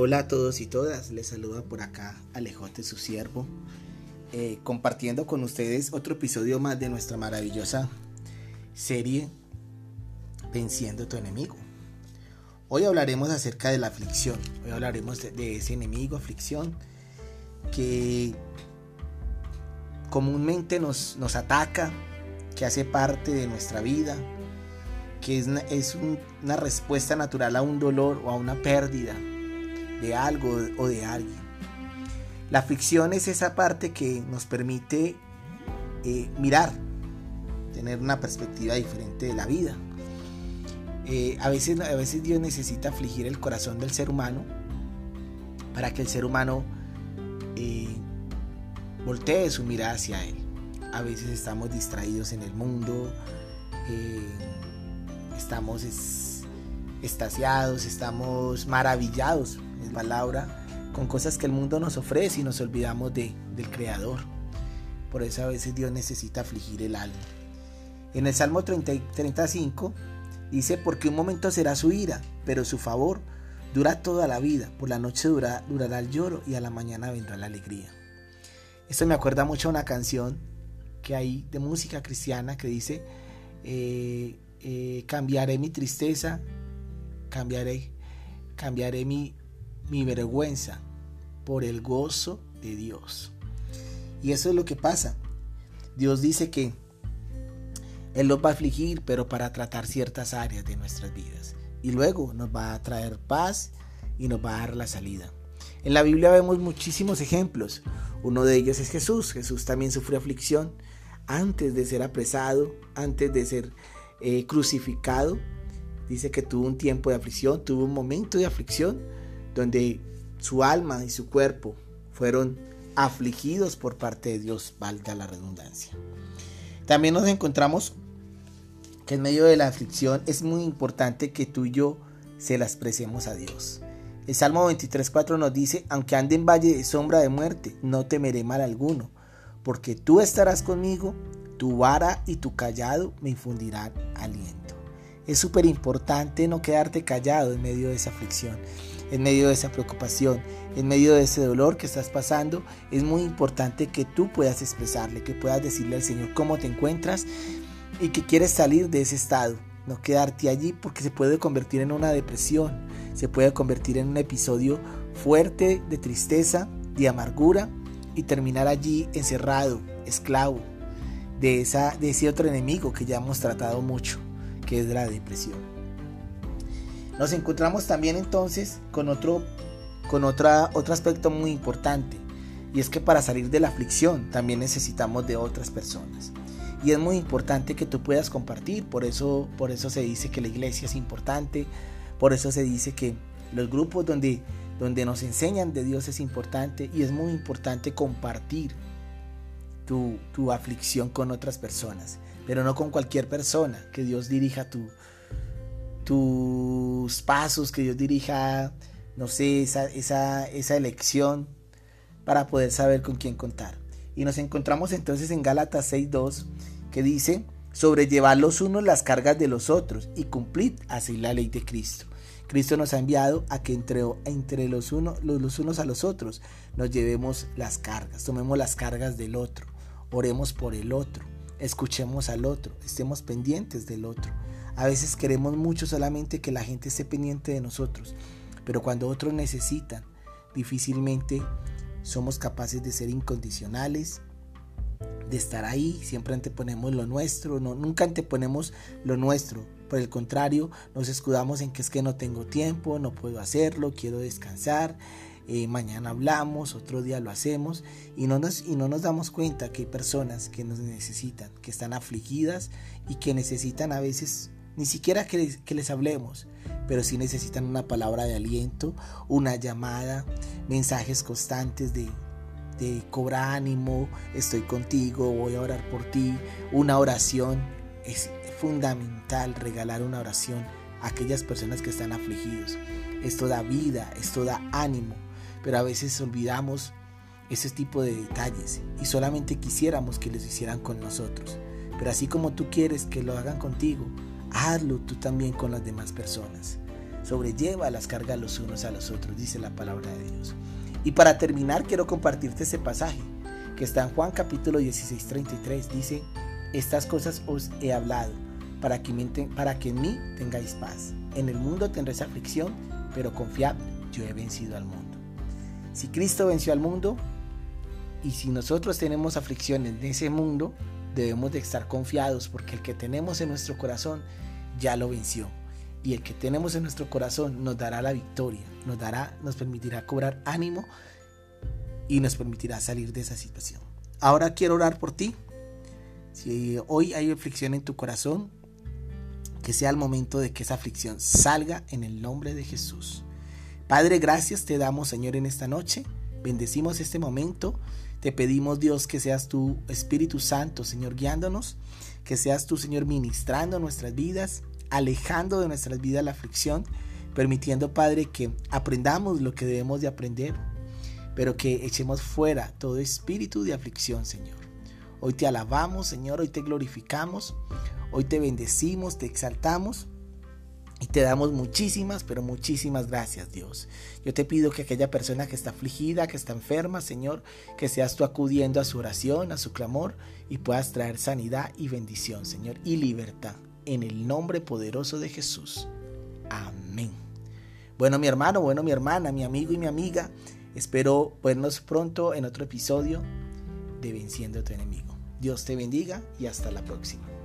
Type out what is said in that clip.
Hola a todos y todas, les saluda por acá Alejote, su siervo, eh, compartiendo con ustedes otro episodio más de nuestra maravillosa serie Venciendo tu enemigo. Hoy hablaremos acerca de la aflicción, hoy hablaremos de, ese enemigo, aflicción, que comúnmente nos, nos ataca, que hace parte de nuestra vida, que es, es una respuesta natural a un dolor o a una pérdida de algo o de alguien. La ficción es esa parte que nos permite eh, mirar, tener una perspectiva diferente de la vida. Eh, a, veces, a veces Dios necesita afligir el corazón del ser humano para que el ser humano eh, voltee su mirada hacia Él. A veces estamos distraídos en el mundo, estamos estasiados, estamos maravillados es palabra, con cosas que el mundo nos ofrece y nos olvidamos de, del Creador. Por eso a veces Dios necesita afligir el alma. En el Salmo 30, 35 dice, porque un momento será su ira, pero su favor dura toda la vida. Por la noche dura, durará el lloro y a la mañana vendrá la alegría. Esto me acuerda mucho a una canción que hay de música cristiana que dice, eh, eh, cambiaré mi tristeza, cambiaré, cambiaré mi, mi vergüenza por el gozo de Dios. Y eso es lo que pasa. Dios dice que Él nos va a afligir, pero para tratar ciertas áreas de nuestras vidas. Y luego nos va a traer paz y nos va a dar la salida. En la Biblia vemos muchísimos ejemplos. Uno de ellos es Jesús. Jesús también sufrió aflicción antes de ser apresado, antes de ser eh, crucificado. Dice que tuvo un tiempo de aflicción, tuvo un momento de aflicción donde su alma y su cuerpo fueron afligidos por parte de Dios, valga la redundancia. También nos encontramos que en medio de la aflicción es muy importante que tú y yo se la expresemos a Dios. El Salmo 23.4 nos dice, aunque ande en valle de sombra de muerte, no temeré mal alguno, porque tú estarás conmigo, tu vara y tu callado me infundirán aliento. Es súper importante no quedarte callado en medio de esa aflicción en medio de esa preocupación, en medio de ese dolor que estás pasando, es muy importante que tú puedas expresarle, que puedas decirle al Señor cómo te encuentras y que quieres salir de ese estado, no quedarte allí porque se puede convertir en una depresión, se puede convertir en un episodio fuerte de tristeza, de amargura y terminar allí encerrado, esclavo de, esa, de ese otro enemigo que ya hemos tratado mucho, que es la depresión. Nos encontramos también entonces con otro, con otra, otro aspecto muy importante, y es que para salir de la aflicción también necesitamos de otras personas. Y es muy importante que tú puedas compartir, por eso, por eso se dice que la iglesia es importante, por eso se dice que los grupos donde, donde nos enseñan de Dios es importante y es muy importante compartir tu, tu aflicción con otras personas, pero no con cualquier persona, que Dios dirija tu, tus pasos, que Dios dirija, no sé, esa, esa, elección para poder saber con quién contar. Y nos encontramos entonces en Gálatas 6.2 que dice, sobrellevar los unos las cargas de los otros y cumplir así la ley de Cristo. Cristo nos ha enviado a que entre, entre los, unos, los unos a los otros nos llevemos las cargas, tomemos las cargas del otro, oremos por el otro, escuchemos al otro, estemos pendientes del otro. A veces queremos mucho solamente que la gente esté pendiente de nosotros, pero cuando otros necesitan, difícilmente somos capaces de ser incondicionales, de estar ahí, siempre anteponemos lo nuestro, no, nunca anteponemos lo nuestro. Por el contrario, nos escudamos en que es que no tengo tiempo, no puedo hacerlo, quiero descansar, eh, mañana hablamos, otro día lo hacemos y no, nos, y no nos damos cuenta que hay personas que nos necesitan, que están afligidas y que necesitan a veces ni siquiera que les, hablemos, pero sí necesitan una palabra de aliento, una llamada, mensajes constantes de, de cobra ánimo, estoy contigo, voy a orar por ti, una oración. Es fundamental regalar una oración a aquellas personas que están afligidos. Esto da vida, esto da ánimo, pero a veces olvidamos ese tipo de detalles y solamente quisiéramos que los hicieran con nosotros. Pero así como tú quieres que lo hagan contigo, hazlo tú también con las demás personas. sobrelleva las cargas los unos a los otros, dice la palabra de Dios. Y para terminar, quiero compartirte ese pasaje que está en Juan capítulo 16, 33. Dice, estas cosas os he hablado para que, para que en mí tengáis paz. En el mundo tendréis aflicción, pero confiad, yo he vencido al mundo. Si Cristo venció al mundo y si nosotros tenemos aflicción en ese mundo, debemos de estar confiados porque el que tenemos en nuestro corazón ya lo venció. Y el que tenemos en nuestro corazón nos dará la victoria, nos dará, nos permitirá cobrar ánimo y nos permitirá salir de esa situación. Ahora quiero orar por ti. Si hoy hay aflicción en tu corazón, que sea el momento de que esa aflicción salga en el nombre de Jesús. Padre, gracias te damos, Señor, en esta noche. Bendecimos este momento. Te pedimos, Dios, que seas tu Espíritu Santo, Señor, guiándonos. Que seas tú, Señor, ministrando nuestras vidas, alejando de nuestras vidas la aflicción, permitiendo, Padre, que aprendamos lo que debemos de aprender, pero que echemos fuera todo espíritu de aflicción, Señor. Hoy te alabamos, Señor, hoy te glorificamos, hoy te bendecimos, te exaltamos. Y te damos muchísimas, pero muchísimas gracias, Dios. Yo te pido que aquella persona que está afligida, que está enferma, Señor, que seas tú acudiendo a su oración, a su clamor, y puedas traer sanidad y bendición, Señor, y libertad. En el nombre poderoso de Jesús. Amén. Bueno, mi hermano, bueno, mi hermana, mi amigo y mi amiga, espero vernos pronto en otro episodio de Venciendo a tu enemigo. Dios te bendiga y hasta la próxima.